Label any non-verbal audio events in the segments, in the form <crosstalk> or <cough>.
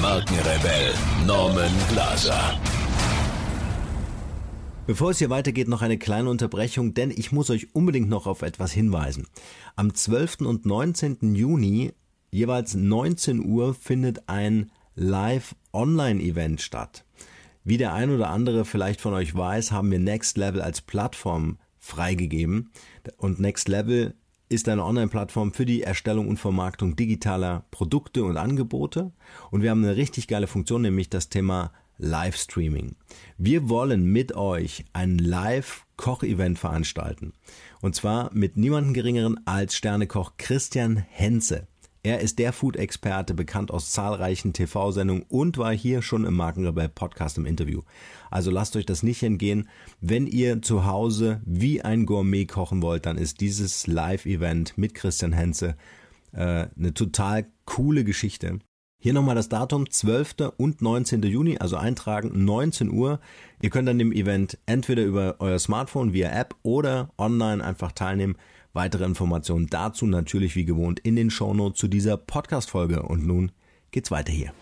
Markenrebell Norman Glaser. Bevor es hier weitergeht, noch eine kleine Unterbrechung, denn ich muss euch unbedingt noch auf etwas hinweisen. Am 12. und 19. Juni, jeweils 19 Uhr, findet ein Live-Online-Event statt. Wie der ein oder andere vielleicht von euch weiß, haben wir Next Level als Plattform freigegeben. Und Next Level ist eine Online-Plattform für die Erstellung und Vermarktung digitaler Produkte und Angebote. Und wir haben eine richtig geile Funktion, nämlich das Thema Livestreaming. Wir wollen mit euch ein Live-Koch-Event veranstalten. Und zwar mit niemandem geringeren als Sternekoch Christian Henze. Er ist der Food-Experte, bekannt aus zahlreichen TV-Sendungen und war hier schon im Markenrebell Podcast im Interview. Also lasst euch das nicht entgehen. Wenn ihr zu Hause wie ein Gourmet kochen wollt, dann ist dieses Live-Event mit Christian Henze äh, eine total coole Geschichte. Hier nochmal das Datum, 12. und 19. Juni, also eintragen, 19 Uhr. Ihr könnt an dem Event entweder über euer Smartphone via App oder online einfach teilnehmen. Weitere Informationen dazu natürlich wie gewohnt in den Shownotes zu dieser Podcast-Folge. Und nun geht's weiter hier.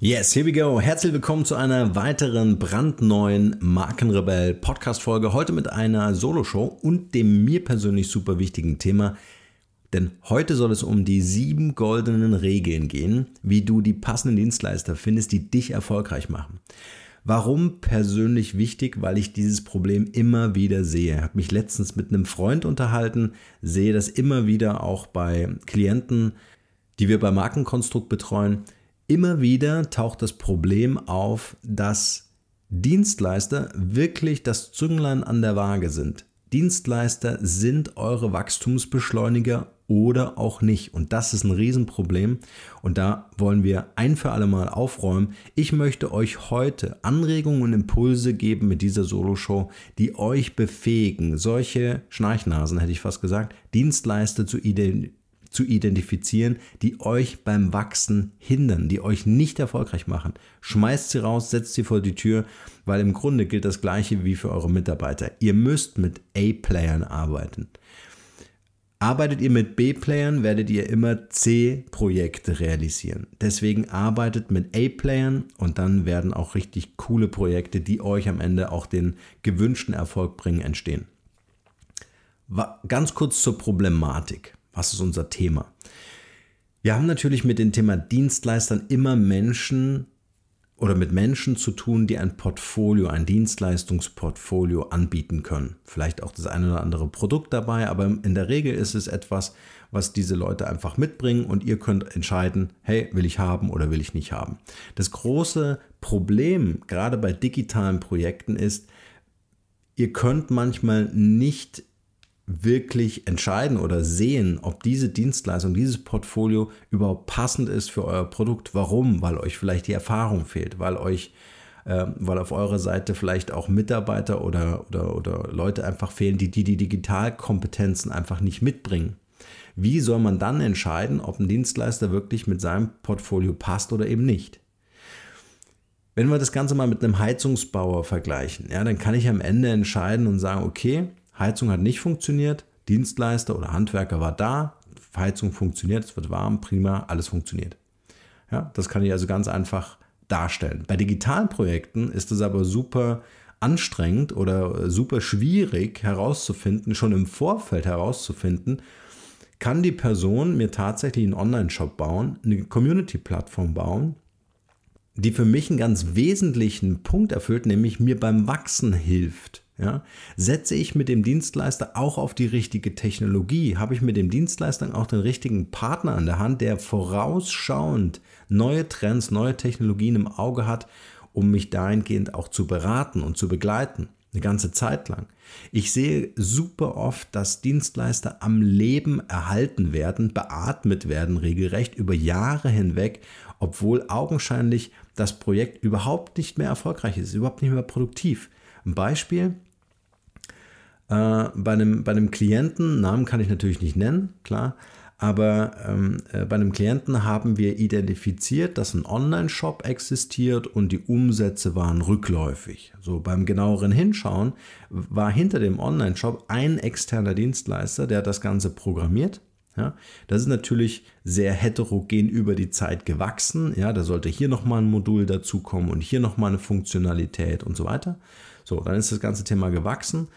Yes, here we go. Herzlich willkommen zu einer weiteren brandneuen Markenrebell Podcast Folge. Heute mit einer Solo-Show und dem mir persönlich super wichtigen Thema denn heute soll es um die sieben goldenen Regeln gehen, wie du die passenden Dienstleister findest, die dich erfolgreich machen. Warum persönlich wichtig? Weil ich dieses Problem immer wieder sehe. Ich habe mich letztens mit einem Freund unterhalten, sehe das immer wieder auch bei Klienten, die wir bei Markenkonstrukt betreuen. Immer wieder taucht das Problem auf, dass Dienstleister wirklich das Zünglein an der Waage sind. Dienstleister sind eure Wachstumsbeschleuniger oder auch nicht. Und das ist ein Riesenproblem. Und da wollen wir ein für alle Mal aufräumen. Ich möchte euch heute Anregungen und Impulse geben mit dieser Solo-Show, die euch befähigen, solche Schnarchnasen, hätte ich fast gesagt, Dienstleister zu identifizieren zu identifizieren, die euch beim Wachsen hindern, die euch nicht erfolgreich machen. Schmeißt sie raus, setzt sie vor die Tür, weil im Grunde gilt das gleiche wie für eure Mitarbeiter. Ihr müsst mit A-Playern arbeiten. Arbeitet ihr mit B-Playern, werdet ihr immer C-Projekte realisieren. Deswegen arbeitet mit A-Playern und dann werden auch richtig coole Projekte, die euch am Ende auch den gewünschten Erfolg bringen, entstehen. Ganz kurz zur Problematik. Was ist unser Thema? Wir haben natürlich mit dem Thema Dienstleistern immer Menschen oder mit Menschen zu tun, die ein Portfolio, ein Dienstleistungsportfolio anbieten können. Vielleicht auch das eine oder andere Produkt dabei, aber in der Regel ist es etwas, was diese Leute einfach mitbringen und ihr könnt entscheiden, hey, will ich haben oder will ich nicht haben. Das große Problem, gerade bei digitalen Projekten, ist, ihr könnt manchmal nicht wirklich entscheiden oder sehen, ob diese Dienstleistung, dieses Portfolio überhaupt passend ist für euer Produkt. Warum? Weil euch vielleicht die Erfahrung fehlt, weil euch äh, weil auf eurer Seite vielleicht auch Mitarbeiter oder, oder, oder Leute einfach fehlen, die, die die Digitalkompetenzen einfach nicht mitbringen. Wie soll man dann entscheiden, ob ein Dienstleister wirklich mit seinem Portfolio passt oder eben nicht? Wenn wir das Ganze mal mit einem Heizungsbauer vergleichen, ja, dann kann ich am Ende entscheiden und sagen, okay, Heizung hat nicht funktioniert, Dienstleister oder Handwerker war da, Heizung funktioniert, es wird warm, prima, alles funktioniert. Ja, das kann ich also ganz einfach darstellen. Bei digitalen Projekten ist es aber super anstrengend oder super schwierig herauszufinden, schon im Vorfeld herauszufinden, kann die Person mir tatsächlich einen Online-Shop bauen, eine Community-Plattform bauen, die für mich einen ganz wesentlichen Punkt erfüllt, nämlich mir beim Wachsen hilft. Ja? Setze ich mit dem Dienstleister auch auf die richtige Technologie? Habe ich mit dem Dienstleister auch den richtigen Partner an der Hand, der vorausschauend neue Trends, neue Technologien im Auge hat, um mich dahingehend auch zu beraten und zu begleiten? eine ganze Zeit lang. Ich sehe super oft, dass Dienstleister am Leben erhalten werden, beatmet werden, regelrecht über Jahre hinweg, obwohl augenscheinlich das Projekt überhaupt nicht mehr erfolgreich ist, überhaupt nicht mehr produktiv. Ein Beispiel, äh, bei, einem, bei einem Klienten, Namen kann ich natürlich nicht nennen, klar, aber ähm, äh, bei einem Klienten haben wir identifiziert, dass ein Online-Shop existiert und die Umsätze waren rückläufig. So beim genaueren Hinschauen war hinter dem Online-Shop ein externer Dienstleister, der das Ganze programmiert. Ja, das ist natürlich sehr heterogen über die Zeit gewachsen. Ja, da sollte hier nochmal ein Modul dazukommen und hier nochmal eine Funktionalität und so weiter. So, dann ist das ganze Thema gewachsen.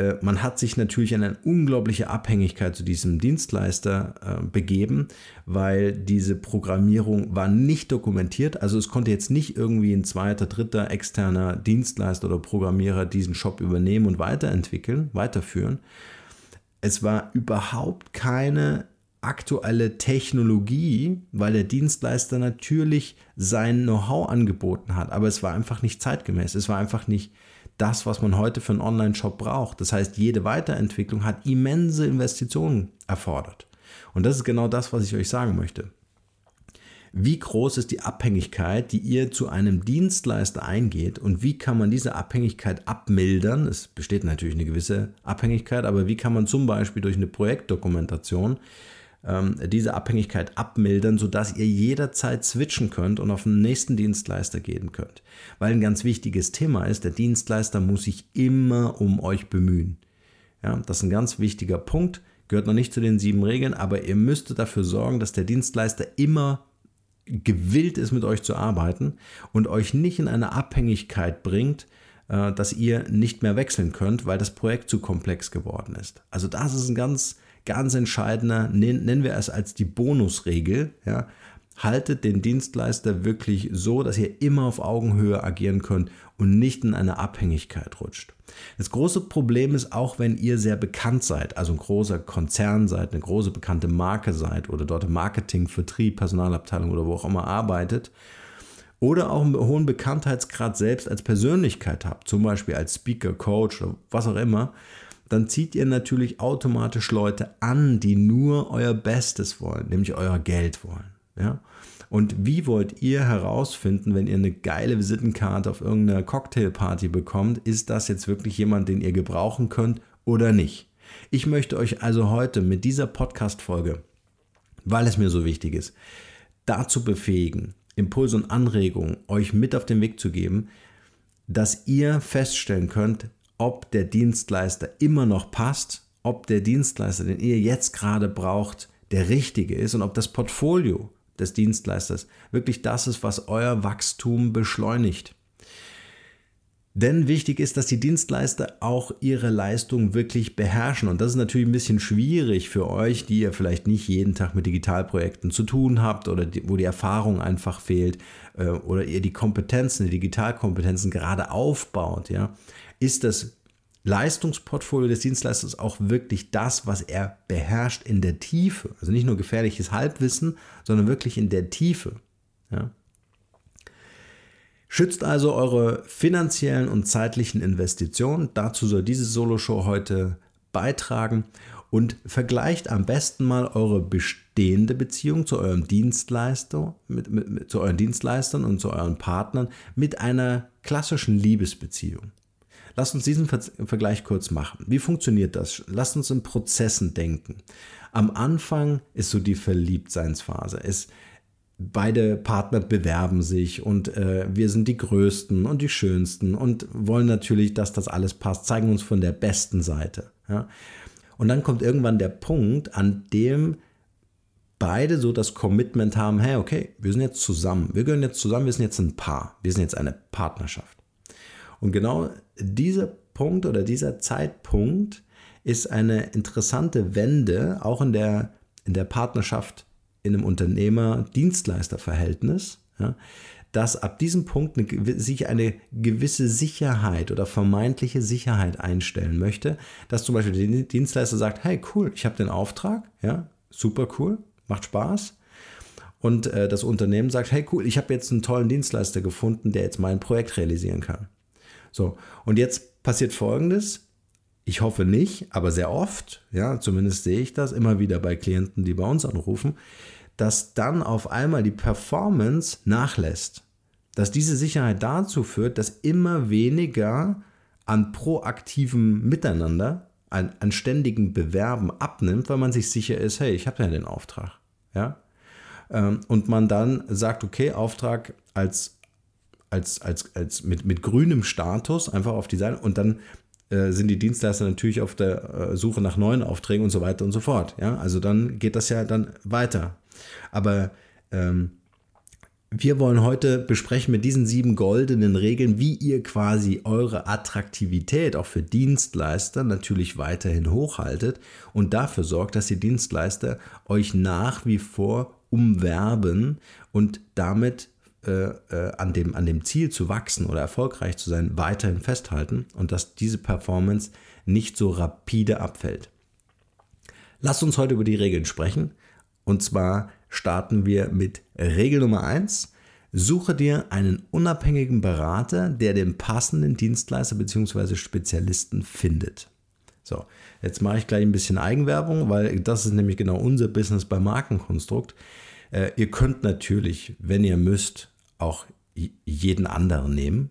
Äh, man hat sich natürlich in eine unglaubliche Abhängigkeit zu diesem Dienstleister äh, begeben, weil diese Programmierung war nicht dokumentiert. Also es konnte jetzt nicht irgendwie ein zweiter, dritter externer Dienstleister oder Programmierer diesen Shop übernehmen und weiterentwickeln, weiterführen. Es war überhaupt keine aktuelle Technologie, weil der Dienstleister natürlich sein Know-how angeboten hat, aber es war einfach nicht zeitgemäß. Es war einfach nicht das, was man heute für einen Online-Shop braucht. Das heißt, jede Weiterentwicklung hat immense Investitionen erfordert. Und das ist genau das, was ich euch sagen möchte. Wie groß ist die Abhängigkeit, die ihr zu einem Dienstleister eingeht und wie kann man diese Abhängigkeit abmildern? Es besteht natürlich eine gewisse Abhängigkeit, aber wie kann man zum Beispiel durch eine Projektdokumentation ähm, diese Abhängigkeit abmildern, sodass ihr jederzeit switchen könnt und auf den nächsten Dienstleister gehen könnt. Weil ein ganz wichtiges Thema ist, der Dienstleister muss sich immer um euch bemühen. Ja, das ist ein ganz wichtiger Punkt, gehört noch nicht zu den sieben Regeln, aber ihr müsst dafür sorgen, dass der Dienstleister immer gewillt ist, mit euch zu arbeiten und euch nicht in eine Abhängigkeit bringt, äh, dass ihr nicht mehr wechseln könnt, weil das Projekt zu komplex geworden ist. Also das ist ein ganz ganz entscheidender, nennen wir es als die Bonusregel, ja, haltet den Dienstleister wirklich so, dass ihr immer auf Augenhöhe agieren könnt und nicht in eine Abhängigkeit rutscht. Das große Problem ist auch, wenn ihr sehr bekannt seid, also ein großer Konzern seid, eine große bekannte Marke seid oder dort im Marketing, Vertrieb, Personalabteilung oder wo auch immer arbeitet oder auch einen hohen Bekanntheitsgrad selbst als Persönlichkeit habt, zum Beispiel als Speaker, Coach oder was auch immer, dann zieht ihr natürlich automatisch Leute an, die nur euer Bestes wollen, nämlich euer Geld wollen. Ja? Und wie wollt ihr herausfinden, wenn ihr eine geile Visitenkarte auf irgendeiner Cocktailparty bekommt, ist das jetzt wirklich jemand, den ihr gebrauchen könnt oder nicht? Ich möchte euch also heute mit dieser Podcast-Folge, weil es mir so wichtig ist, dazu befähigen, Impulse und Anregungen euch mit auf den Weg zu geben, dass ihr feststellen könnt, ob der Dienstleister immer noch passt, ob der Dienstleister, den ihr jetzt gerade braucht, der richtige ist und ob das Portfolio des Dienstleisters wirklich das ist, was euer Wachstum beschleunigt. Denn wichtig ist, dass die Dienstleister auch ihre Leistung wirklich beherrschen. Und das ist natürlich ein bisschen schwierig für euch, die ihr vielleicht nicht jeden Tag mit Digitalprojekten zu tun habt oder die, wo die Erfahrung einfach fehlt äh, oder ihr die Kompetenzen, die Digitalkompetenzen gerade aufbaut. Ja? Ist das Leistungsportfolio des Dienstleisters auch wirklich das, was er beherrscht in der Tiefe. Also nicht nur gefährliches Halbwissen, sondern wirklich in der Tiefe. Ja. Schützt also eure finanziellen und zeitlichen Investitionen. Dazu soll diese Solo-Show heute beitragen und vergleicht am besten mal eure bestehende Beziehung zu eurem Dienstleister, mit, mit, mit, zu euren Dienstleistern und zu euren Partnern mit einer klassischen Liebesbeziehung. Lass uns diesen Vergleich kurz machen. Wie funktioniert das? Lass uns in Prozessen denken. Am Anfang ist so die Verliebtseinsphase. Es, beide Partner bewerben sich und äh, wir sind die Größten und die Schönsten und wollen natürlich, dass das alles passt, zeigen uns von der besten Seite. Ja? Und dann kommt irgendwann der Punkt, an dem beide so das Commitment haben, hey, okay, wir sind jetzt zusammen, wir gehören jetzt zusammen, wir sind jetzt ein Paar, wir sind jetzt eine Partnerschaft. Und genau dieser Punkt oder dieser Zeitpunkt ist eine interessante Wende auch in der, in der Partnerschaft in einem Unternehmer-Dienstleister-Verhältnis, ja, dass ab diesem Punkt eine, sich eine gewisse Sicherheit oder vermeintliche Sicherheit einstellen möchte, dass zum Beispiel der Dienstleister sagt, hey cool, ich habe den Auftrag, ja, super cool, macht Spaß. Und äh, das Unternehmen sagt, hey cool, ich habe jetzt einen tollen Dienstleister gefunden, der jetzt mein Projekt realisieren kann. So, und jetzt passiert Folgendes. Ich hoffe nicht, aber sehr oft, ja, zumindest sehe ich das immer wieder bei Klienten, die bei uns anrufen, dass dann auf einmal die Performance nachlässt. Dass diese Sicherheit dazu führt, dass immer weniger an proaktivem Miteinander, an, an ständigen Bewerben abnimmt, weil man sich sicher ist, hey, ich habe ja den Auftrag. Ja? Ähm, und man dann sagt, okay, Auftrag als, als, als, als mit, mit grünem Status einfach auf die Seite und dann äh, sind die Dienstleister natürlich auf der äh, Suche nach neuen Aufträgen und so weiter und so fort. Ja? Also dann geht das ja dann weiter. Aber ähm, wir wollen heute besprechen mit diesen sieben goldenen Regeln, wie ihr quasi eure Attraktivität auch für Dienstleister natürlich weiterhin hochhaltet und dafür sorgt, dass die Dienstleister euch nach wie vor umwerben und damit an, dem, an dem Ziel zu wachsen oder erfolgreich zu sein, weiterhin festhalten und dass diese Performance nicht so rapide abfällt. Lasst uns heute über die Regeln sprechen. Und zwar starten wir mit Regel Nummer 1. Suche dir einen unabhängigen Berater, der den passenden Dienstleister bzw. Spezialisten findet. So, jetzt mache ich gleich ein bisschen Eigenwerbung, weil das ist nämlich genau unser Business beim Markenkonstrukt. Äh, ihr könnt natürlich, wenn ihr müsst, auch jeden anderen nehmen.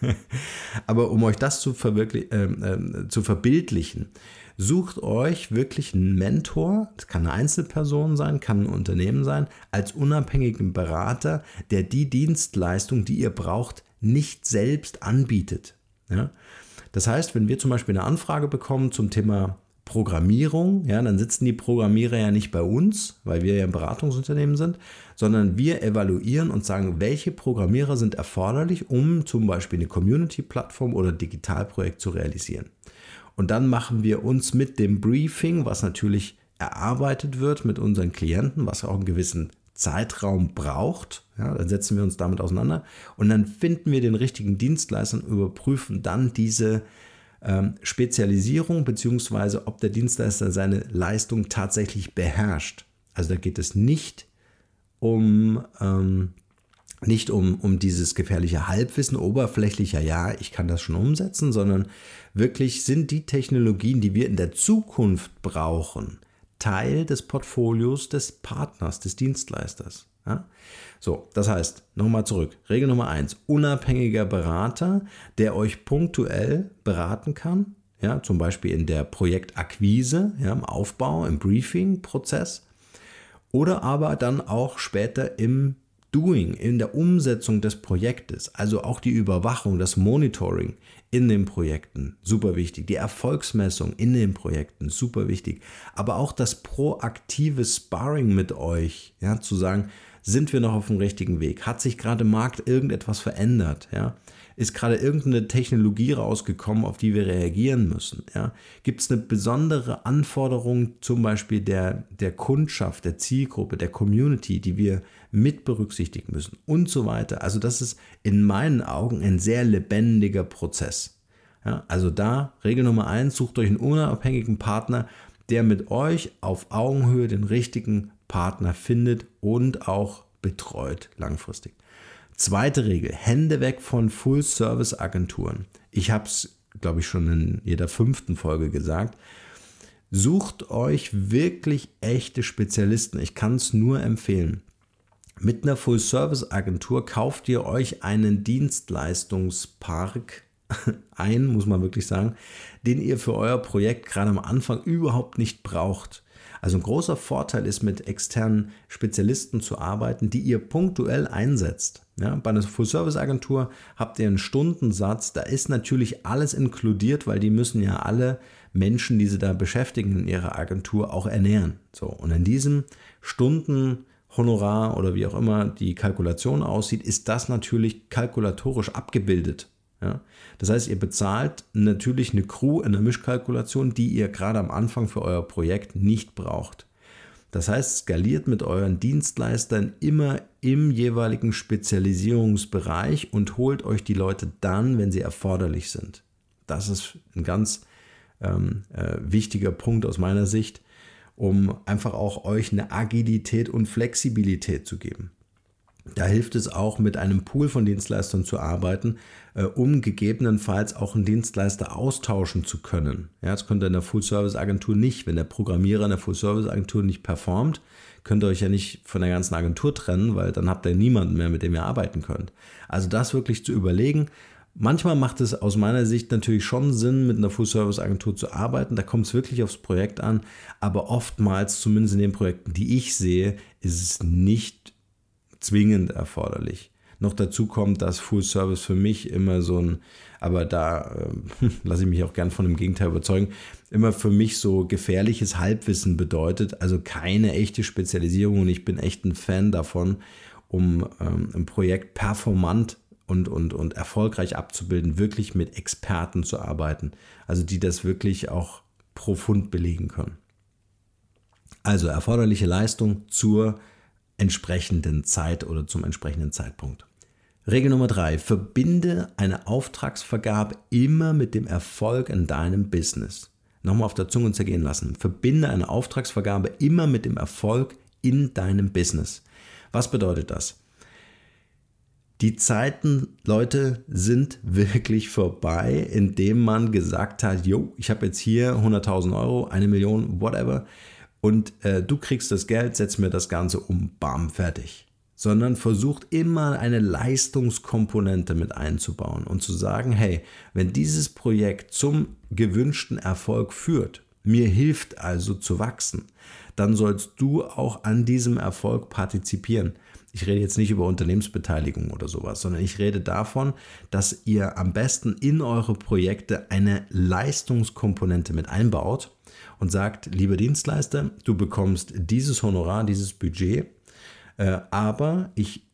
<laughs> Aber um euch das zu, äh, zu verbildlichen, Sucht euch wirklich einen Mentor, das kann eine Einzelperson sein, kann ein Unternehmen sein, als unabhängigen Berater, der die Dienstleistung, die ihr braucht, nicht selbst anbietet. Ja? Das heißt, wenn wir zum Beispiel eine Anfrage bekommen zum Thema Programmierung, ja, dann sitzen die Programmierer ja nicht bei uns, weil wir ja ein Beratungsunternehmen sind, sondern wir evaluieren und sagen, welche Programmierer sind erforderlich, um zum Beispiel eine Community-Plattform oder Digitalprojekt zu realisieren. Und dann machen wir uns mit dem Briefing, was natürlich erarbeitet wird mit unseren Klienten, was auch einen gewissen Zeitraum braucht. Ja, dann setzen wir uns damit auseinander und dann finden wir den richtigen Dienstleister und überprüfen dann diese ähm, Spezialisierung beziehungsweise ob der Dienstleister seine Leistung tatsächlich beherrscht. Also da geht es nicht um ähm, nicht um, um dieses gefährliche Halbwissen, oberflächlicher, ja, ich kann das schon umsetzen, sondern wirklich sind die Technologien, die wir in der Zukunft brauchen, Teil des Portfolios des Partners, des Dienstleisters. Ja? So, das heißt, nochmal zurück. Regel Nummer eins: unabhängiger Berater, der euch punktuell beraten kann, ja, zum Beispiel in der Projektakquise, ja, im Aufbau, im Briefing-Prozess oder aber dann auch später im Doing, in der Umsetzung des Projektes, also auch die Überwachung, das Monitoring in den Projekten, super wichtig. Die Erfolgsmessung in den Projekten, super wichtig. Aber auch das proaktive Sparring mit euch, ja, zu sagen, sind wir noch auf dem richtigen Weg? Hat sich gerade im Markt irgendetwas verändert? Ja? Ist gerade irgendeine Technologie rausgekommen, auf die wir reagieren müssen? Ja? Gibt es eine besondere Anforderung zum Beispiel der, der Kundschaft, der Zielgruppe, der Community, die wir mit berücksichtigen müssen und so weiter? Also das ist in meinen Augen ein sehr lebendiger Prozess. Ja? Also da, Regel Nummer eins, sucht euch einen unabhängigen Partner, der mit euch auf Augenhöhe den richtigen Partner findet und auch betreut langfristig. Zweite Regel, Hände weg von Full-Service-Agenturen. Ich habe es, glaube ich, schon in jeder fünften Folge gesagt. Sucht euch wirklich echte Spezialisten. Ich kann es nur empfehlen. Mit einer Full-Service-Agentur kauft ihr euch einen Dienstleistungspark <laughs> ein, muss man wirklich sagen, den ihr für euer Projekt gerade am Anfang überhaupt nicht braucht. Also ein großer Vorteil ist, mit externen Spezialisten zu arbeiten, die ihr punktuell einsetzt. Ja, bei einer Full-Service-Agentur habt ihr einen Stundensatz, da ist natürlich alles inkludiert, weil die müssen ja alle Menschen, die sie da beschäftigen in ihrer Agentur, auch ernähren. So, und in diesem Stundenhonorar oder wie auch immer die Kalkulation aussieht, ist das natürlich kalkulatorisch abgebildet. Ja? Das heißt, ihr bezahlt natürlich eine Crew in der Mischkalkulation, die ihr gerade am Anfang für euer Projekt nicht braucht. Das heißt, skaliert mit euren Dienstleistern immer im jeweiligen Spezialisierungsbereich und holt euch die Leute dann, wenn sie erforderlich sind. Das ist ein ganz ähm, äh, wichtiger Punkt aus meiner Sicht, um einfach auch euch eine Agilität und Flexibilität zu geben. Da hilft es auch, mit einem Pool von Dienstleistern zu arbeiten, äh, um gegebenenfalls auch einen Dienstleister austauschen zu können. Ja, das könnt ihr in der Full-Service-Agentur nicht. Wenn der Programmierer in der Full-Service-Agentur nicht performt, könnt ihr euch ja nicht von der ganzen Agentur trennen, weil dann habt ihr niemanden mehr, mit dem ihr arbeiten könnt. Also das wirklich zu überlegen. Manchmal macht es aus meiner Sicht natürlich schon Sinn, mit einer Full-Service-Agentur zu arbeiten. Da kommt es wirklich aufs Projekt an. Aber oftmals, zumindest in den Projekten, die ich sehe, ist es nicht zwingend erforderlich. Noch dazu kommt, dass Full Service für mich immer so ein, aber da <laughs> äh, lasse ich mich auch gern von dem Gegenteil überzeugen, immer für mich so gefährliches Halbwissen bedeutet, also keine echte Spezialisierung und ich bin echt ein Fan davon, um ähm, ein Projekt performant und, und, und erfolgreich abzubilden, wirklich mit Experten zu arbeiten, also die das wirklich auch profund belegen können. Also erforderliche Leistung zur entsprechenden Zeit oder zum entsprechenden Zeitpunkt. Regel Nummer drei: Verbinde eine Auftragsvergabe immer mit dem Erfolg in deinem Business. Nochmal auf der Zunge zergehen lassen. Verbinde eine Auftragsvergabe immer mit dem Erfolg in deinem Business. Was bedeutet das? Die Zeiten, Leute, sind wirklich vorbei, indem man gesagt hat, jo, ich habe jetzt hier 100.000 Euro, eine Million, whatever und äh, du kriegst das Geld, setz mir das Ganze um, bam, fertig. Sondern versucht immer eine Leistungskomponente mit einzubauen und zu sagen, hey, wenn dieses Projekt zum gewünschten Erfolg führt, mir hilft also zu wachsen, dann sollst du auch an diesem Erfolg partizipieren. Ich rede jetzt nicht über Unternehmensbeteiligung oder sowas, sondern ich rede davon, dass ihr am besten in eure Projekte eine Leistungskomponente mit einbaut und sagt, lieber Dienstleister, du bekommst dieses Honorar, dieses Budget, äh, aber ich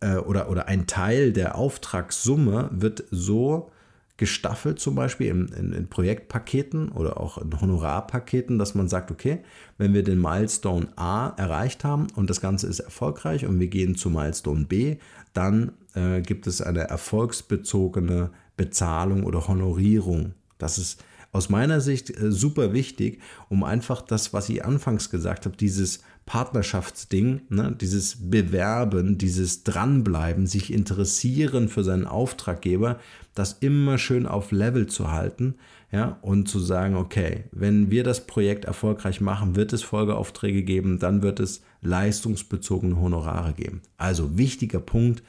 äh, oder, oder ein Teil der Auftragssumme wird so gestaffelt zum Beispiel in, in, in, Projektpaketen oder auch in Honorarpaketen, dass man sagt, okay, wenn wir den Milestone A erreicht haben und das Ganze ist erfolgreich und wir gehen zu Milestone B, dann äh, gibt es eine erfolgsbezogene Bezahlung oder Honorierung. Das ist aus meiner Sicht äh, super wichtig, um einfach das, was ich anfangs gesagt habe, dieses Partnerschaftsding, ne, dieses Bewerben, dieses Dranbleiben, sich interessieren für seinen Auftraggeber, das immer schön auf Level zu halten, ja, und zu sagen, okay, wenn wir das Projekt erfolgreich machen, wird es Folgeaufträge geben, dann wird es leistungsbezogene Honorare geben. Also wichtiger Punkt,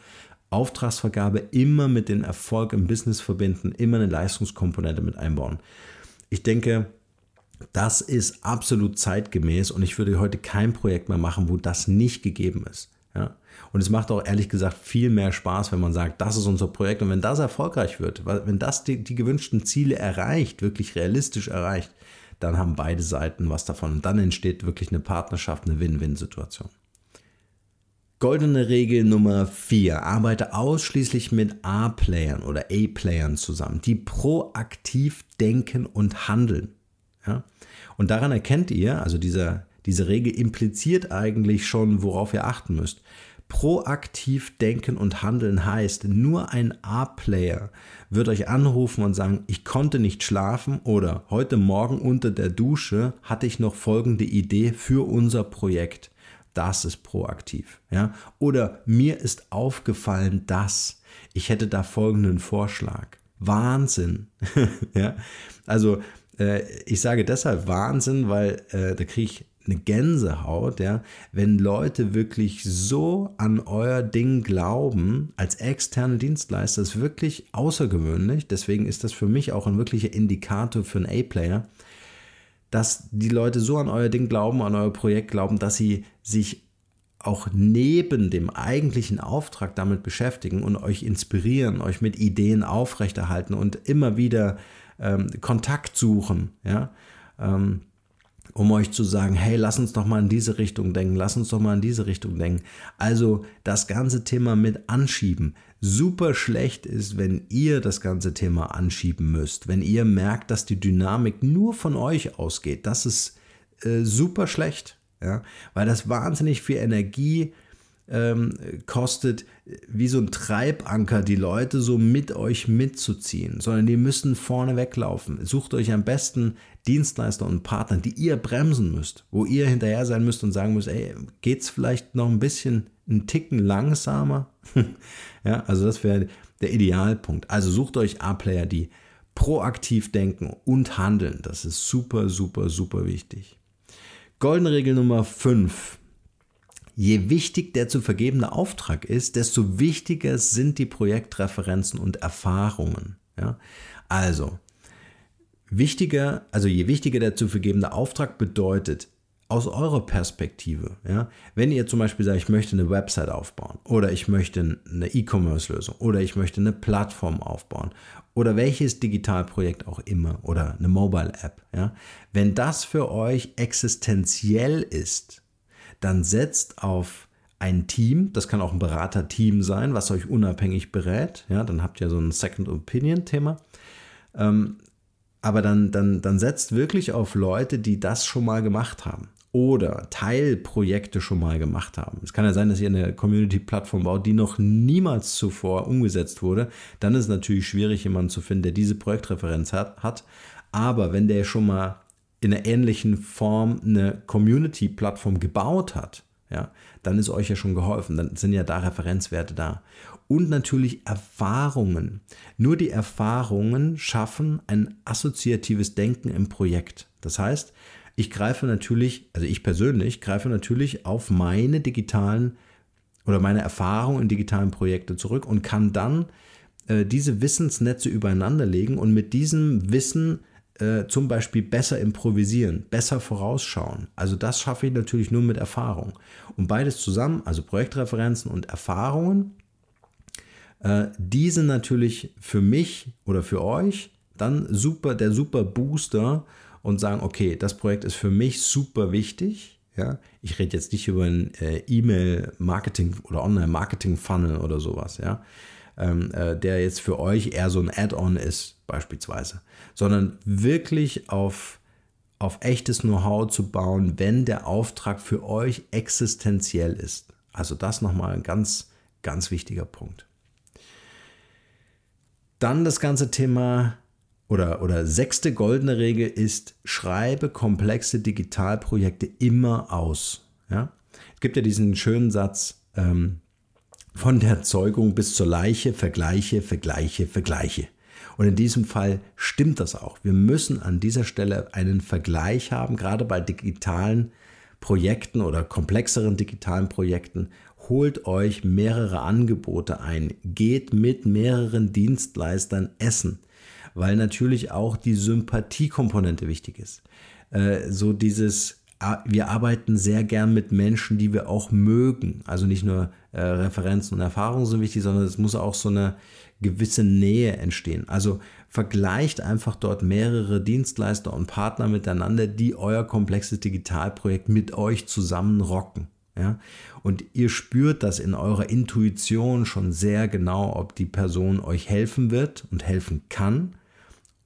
Auftragsvergabe immer mit dem Erfolg im Business verbinden, immer eine Leistungskomponente mit einbauen. Ich denke, das ist absolut zeitgemäß und ich würde heute kein Projekt mehr machen, wo das nicht gegeben ist. Ja? Und es macht auch ehrlich gesagt viel mehr Spaß, wenn man sagt, das ist unser Projekt und wenn das erfolgreich wird, wenn das die, die gewünschten Ziele erreicht, wirklich realistisch erreicht, dann haben beide Seiten was davon und dann entsteht wirklich eine Partnerschaft, eine Win-Win-Situation. Goldene Regel Nummer 4. Arbeite ausschließlich mit A-Playern oder A-Playern zusammen, die proaktiv denken und handeln. Ja? Und daran erkennt ihr, also dieser, diese Regel impliziert eigentlich schon, worauf ihr achten müsst. Proaktiv denken und handeln heißt, nur ein A-Player wird euch anrufen und sagen, ich konnte nicht schlafen oder heute Morgen unter der Dusche hatte ich noch folgende Idee für unser Projekt das ist proaktiv. Ja? Oder mir ist aufgefallen, dass ich hätte da folgenden Vorschlag. Wahnsinn. <laughs> ja? Also äh, ich sage deshalb Wahnsinn, weil äh, da kriege ich eine Gänsehaut, ja, wenn Leute wirklich so an euer Ding glauben, als externe Dienstleister, ist wirklich außergewöhnlich. Deswegen ist das für mich auch ein wirklicher Indikator für einen A-Player dass die Leute so an euer Ding glauben, an euer Projekt glauben, dass sie sich auch neben dem eigentlichen Auftrag damit beschäftigen und euch inspirieren, euch mit Ideen aufrechterhalten und immer wieder ähm, Kontakt suchen, ja, ähm, um euch zu sagen, hey, lass uns doch mal in diese Richtung denken, lass uns doch mal in diese Richtung denken. Also das ganze Thema mit anschieben super schlecht ist, wenn ihr das ganze Thema anschieben müsst, wenn ihr merkt, dass die Dynamik nur von euch ausgeht. Das ist äh, super schlecht, ja? weil das wahnsinnig viel Energie ähm, kostet, wie so ein Treibanker, die Leute so mit euch mitzuziehen, sondern die müssen vorne weglaufen. Sucht euch am besten Dienstleister und Partner, die ihr bremsen müsst, wo ihr hinterher sein müsst und sagen müsst, ey, geht's vielleicht noch ein bisschen einen Ticken langsamer. <laughs> ja, also das wäre der Idealpunkt. Also sucht euch A-Player, die proaktiv denken und handeln. Das ist super, super, super wichtig. Goldene Regel Nummer 5. Je wichtig der zu vergebene Auftrag ist, desto wichtiger sind die Projektreferenzen und Erfahrungen. Ja? Also, wichtiger, also je wichtiger der zu vergebene Auftrag bedeutet, aus eurer Perspektive, ja, wenn ihr zum Beispiel sagt, ich möchte eine Website aufbauen oder ich möchte eine E-Commerce-Lösung oder ich möchte eine Plattform aufbauen oder welches Digitalprojekt auch immer oder eine Mobile-App, ja, wenn das für euch existenziell ist, dann setzt auf ein Team, das kann auch ein Beraterteam sein, was euch unabhängig berät, ja, dann habt ihr so ein Second Opinion-Thema. Ähm, aber dann, dann, dann setzt wirklich auf Leute, die das schon mal gemacht haben oder Teilprojekte schon mal gemacht haben. Es kann ja sein, dass ihr eine Community-Plattform baut, die noch niemals zuvor umgesetzt wurde. Dann ist es natürlich schwierig, jemanden zu finden, der diese Projektreferenz hat. hat. Aber wenn der schon mal in einer ähnlichen Form eine Community-Plattform gebaut hat, ja, dann ist euch ja schon geholfen. Dann sind ja da Referenzwerte da. Und natürlich Erfahrungen. Nur die Erfahrungen schaffen ein assoziatives Denken im Projekt. Das heißt, ich greife natürlich, also ich persönlich greife natürlich auf meine digitalen oder meine Erfahrungen in digitalen Projekten zurück und kann dann äh, diese Wissensnetze übereinander legen und mit diesem Wissen äh, zum Beispiel besser improvisieren, besser vorausschauen. Also das schaffe ich natürlich nur mit Erfahrung. Und beides zusammen, also Projektreferenzen und Erfahrungen, äh, die sind natürlich für mich oder für euch dann super, der super Booster, und sagen, okay, das Projekt ist für mich super wichtig. Ja, ich rede jetzt nicht über ein äh, E-Mail-Marketing oder Online-Marketing-Funnel oder sowas, ja, ähm, äh, der jetzt für euch eher so ein Add-on ist, beispielsweise, sondern wirklich auf, auf echtes Know-how zu bauen, wenn der Auftrag für euch existenziell ist. Also das nochmal ein ganz, ganz wichtiger Punkt. Dann das ganze Thema oder, oder sechste goldene Regel ist, schreibe komplexe Digitalprojekte immer aus. Ja? Es gibt ja diesen schönen Satz, ähm, von der Zeugung bis zur Leiche, Vergleiche, Vergleiche, Vergleiche. Und in diesem Fall stimmt das auch. Wir müssen an dieser Stelle einen Vergleich haben, gerade bei digitalen Projekten oder komplexeren digitalen Projekten. Holt euch mehrere Angebote ein, geht mit mehreren Dienstleistern essen weil natürlich auch die Sympathiekomponente wichtig ist. Äh, so dieses, wir arbeiten sehr gern mit Menschen, die wir auch mögen. Also nicht nur äh, Referenzen und Erfahrungen sind wichtig, sondern es muss auch so eine gewisse Nähe entstehen. Also vergleicht einfach dort mehrere Dienstleister und Partner miteinander, die euer komplexes Digitalprojekt mit euch zusammen rocken. Ja? Und ihr spürt das in eurer Intuition schon sehr genau, ob die Person euch helfen wird und helfen kann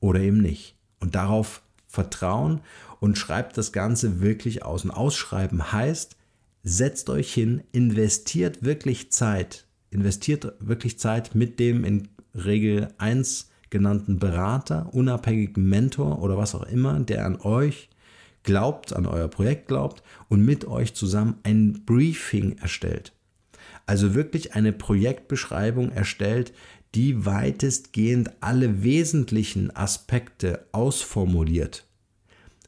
oder eben nicht. Und darauf vertrauen und schreibt das Ganze wirklich aus. Und ausschreiben heißt, setzt euch hin, investiert wirklich Zeit, investiert wirklich Zeit mit dem in Regel 1 genannten Berater, unabhängigen Mentor oder was auch immer, der an euch glaubt, an euer Projekt glaubt und mit euch zusammen ein Briefing erstellt. Also wirklich eine Projektbeschreibung erstellt, die weitestgehend alle wesentlichen Aspekte ausformuliert.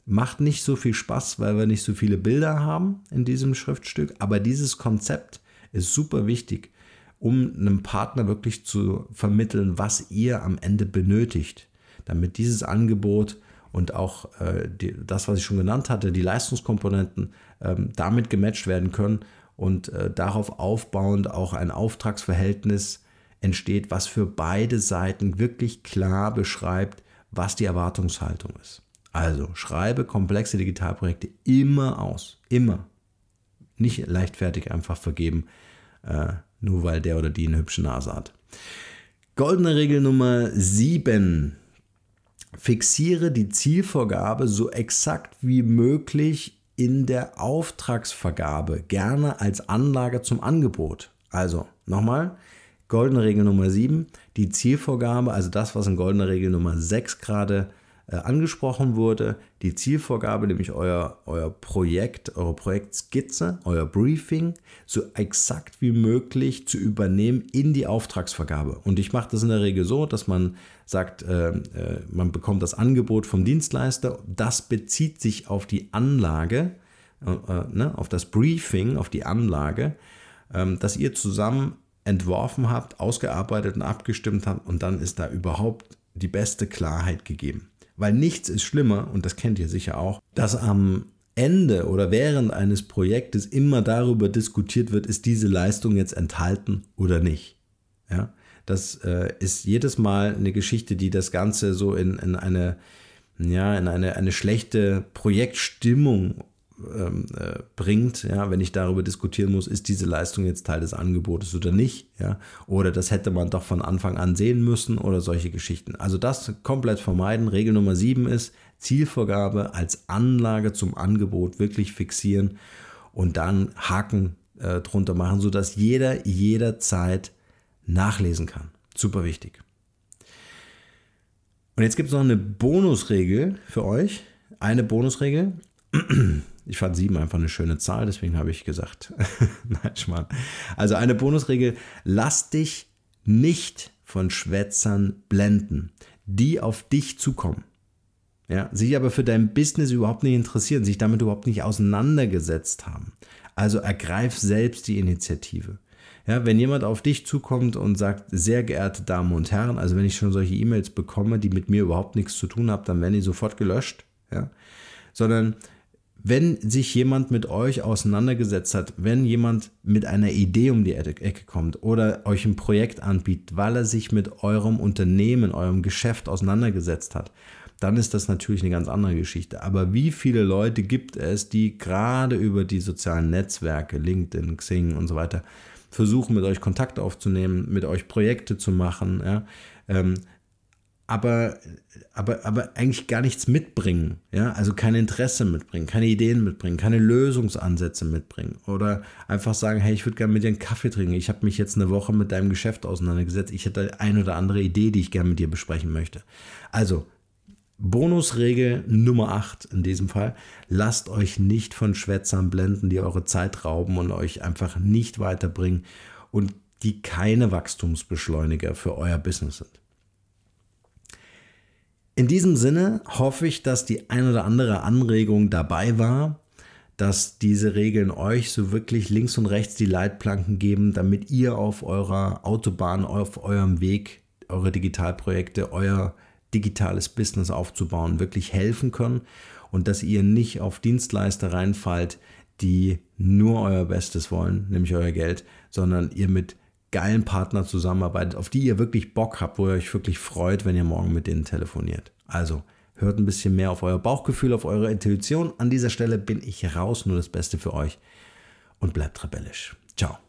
Macht nicht so viel Spaß, weil wir nicht so viele Bilder haben in diesem Schriftstück, aber dieses Konzept ist super wichtig, um einem Partner wirklich zu vermitteln, was ihr am Ende benötigt, damit dieses Angebot und auch äh, die, das, was ich schon genannt hatte, die Leistungskomponenten ähm, damit gematcht werden können und äh, darauf aufbauend auch ein Auftragsverhältnis entsteht, was für beide Seiten wirklich klar beschreibt, was die Erwartungshaltung ist. Also schreibe komplexe Digitalprojekte immer aus. Immer. Nicht leichtfertig einfach vergeben, äh, nur weil der oder die eine hübsche Nase hat. Goldene Regel Nummer 7. Fixiere die Zielvorgabe so exakt wie möglich in der Auftragsvergabe, gerne als Anlage zum Angebot. Also nochmal, Goldene Regel Nummer 7, die Zielvorgabe, also das, was in goldener Regel Nummer 6 gerade äh, angesprochen wurde, die Zielvorgabe, nämlich euer, euer Projekt, eure Projektskizze, euer Briefing, so exakt wie möglich zu übernehmen in die Auftragsvergabe. Und ich mache das in der Regel so, dass man sagt, äh, äh, man bekommt das Angebot vom Dienstleister, das bezieht sich auf die Anlage, äh, äh ne, auf das Briefing, auf die Anlage, ähm, das ihr zusammen entworfen habt, ausgearbeitet und abgestimmt habt und dann ist da überhaupt die beste Klarheit gegeben. Weil nichts ist schlimmer, und das kennt ihr sicher auch, dass am Ende oder während eines Projektes immer darüber diskutiert wird, ist diese Leistung jetzt enthalten oder nicht. Ja, das äh, ist jedes Mal eine Geschichte, die das Ganze so in, in eine, ja, in eine, eine schlechte Projektstimmung ähm, äh, bringt, ja, wenn ich darüber diskutieren muss, ist diese Leistung jetzt Teil des Angebotes oder nicht, ja, oder das hätte man doch von Anfang an sehen müssen oder solche Geschichten. Also das komplett vermeiden. Regel Nummer sieben ist Zielvorgabe als Anlage zum Angebot wirklich fixieren und dann Haken äh, drunter machen, sodass jeder jederzeit nachlesen kann. Super wichtig. Und jetzt gibt es noch eine Bonusregel für euch. Eine Bonusregel. Ich fand sieben einfach eine schöne Zahl, deswegen habe ich gesagt. <laughs> Nein, Schmarrn. Also eine Bonusregel, lass dich nicht von Schwätzern blenden, die auf dich zukommen. Ja, sich aber für dein Business überhaupt nicht interessieren, sich damit überhaupt nicht auseinandergesetzt haben. Also ergreif selbst die Initiative. Ja, wenn jemand auf dich zukommt und sagt, sehr geehrte Damen und Herren, also wenn ich schon solche E-Mails bekomme, die mit mir überhaupt nichts zu tun haben, dann werden die sofort gelöscht. Ja, sondern wenn sich jemand mit euch auseinandergesetzt hat, wenn jemand mit einer Idee um die Ecke kommt oder euch ein Projekt anbietet, weil er sich mit eurem Unternehmen, eurem Geschäft auseinandergesetzt hat, dann ist das natürlich eine ganz andere Geschichte. Aber wie viele Leute gibt es, die gerade über die sozialen Netzwerke, LinkedIn, Xing und so weiter, versuchen mit euch Kontakt aufzunehmen, mit euch Projekte zu machen, ja, ähm, aber, aber, aber eigentlich gar nichts mitbringen. Ja? Also kein Interesse mitbringen, keine Ideen mitbringen, keine Lösungsansätze mitbringen. Oder einfach sagen, hey, ich würde gerne mit dir einen Kaffee trinken. Ich habe mich jetzt eine Woche mit deinem Geschäft auseinandergesetzt. Ich hätte eine oder andere Idee, die ich gerne mit dir besprechen möchte. Also, Bonusregel Nummer 8 in diesem Fall. Lasst euch nicht von Schwätzern blenden, die eure Zeit rauben und euch einfach nicht weiterbringen und die keine Wachstumsbeschleuniger für euer Business sind. In diesem Sinne hoffe ich, dass die ein oder andere Anregung dabei war, dass diese Regeln euch so wirklich links und rechts die Leitplanken geben, damit ihr auf eurer Autobahn, auf eurem Weg, eure Digitalprojekte, euer digitales Business aufzubauen, wirklich helfen können und dass ihr nicht auf Dienstleister reinfallt, die nur euer Bestes wollen, nämlich euer Geld, sondern ihr mit geilen Partner zusammenarbeitet, auf die ihr wirklich Bock habt, wo ihr euch wirklich freut, wenn ihr morgen mit denen telefoniert. Also hört ein bisschen mehr auf euer Bauchgefühl, auf eure Intuition. An dieser Stelle bin ich raus, nur das Beste für euch und bleibt rebellisch. Ciao.